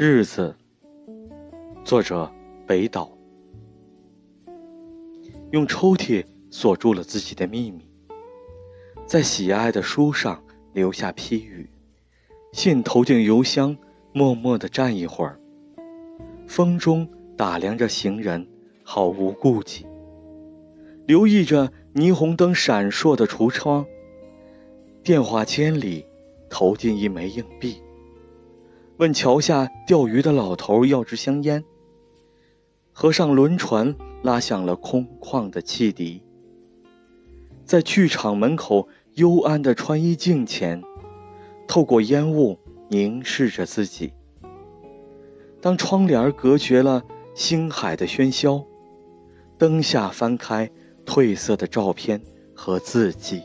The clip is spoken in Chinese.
日子，作者北岛。用抽屉锁住了自己的秘密，在喜爱的书上留下批语，信投进邮箱，默默地站一会儿。风中打量着行人，毫无顾忌，留意着霓虹灯闪烁的橱窗。电话间里投进一枚硬币。问桥下钓鱼的老头要支香烟。河上轮船拉响了空旷的汽笛。在剧场门口幽暗的穿衣镜前，透过烟雾凝视着自己。当窗帘隔绝了星海的喧嚣，灯下翻开褪色的照片和字迹。